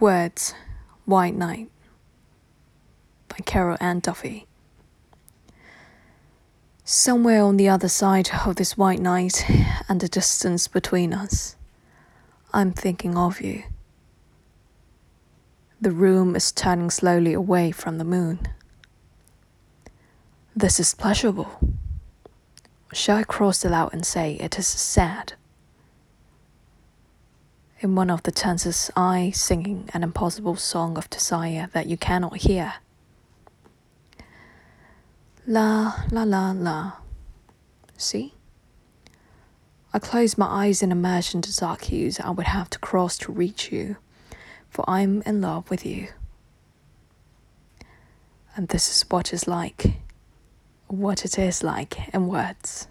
Words White Night by Carol Ann Duffy. Somewhere on the other side of this white night and the distance between us, I'm thinking of you. The room is turning slowly away from the moon. This is pleasurable. Shall I cross it out and say it is sad? In one of the tenses, I singing an impossible song of desire that you cannot hear. La la la la. See? I close my eyes and imagine the dark hues I would have to cross to reach you, for I'm in love with you. And this is what it's like, what it is like in words.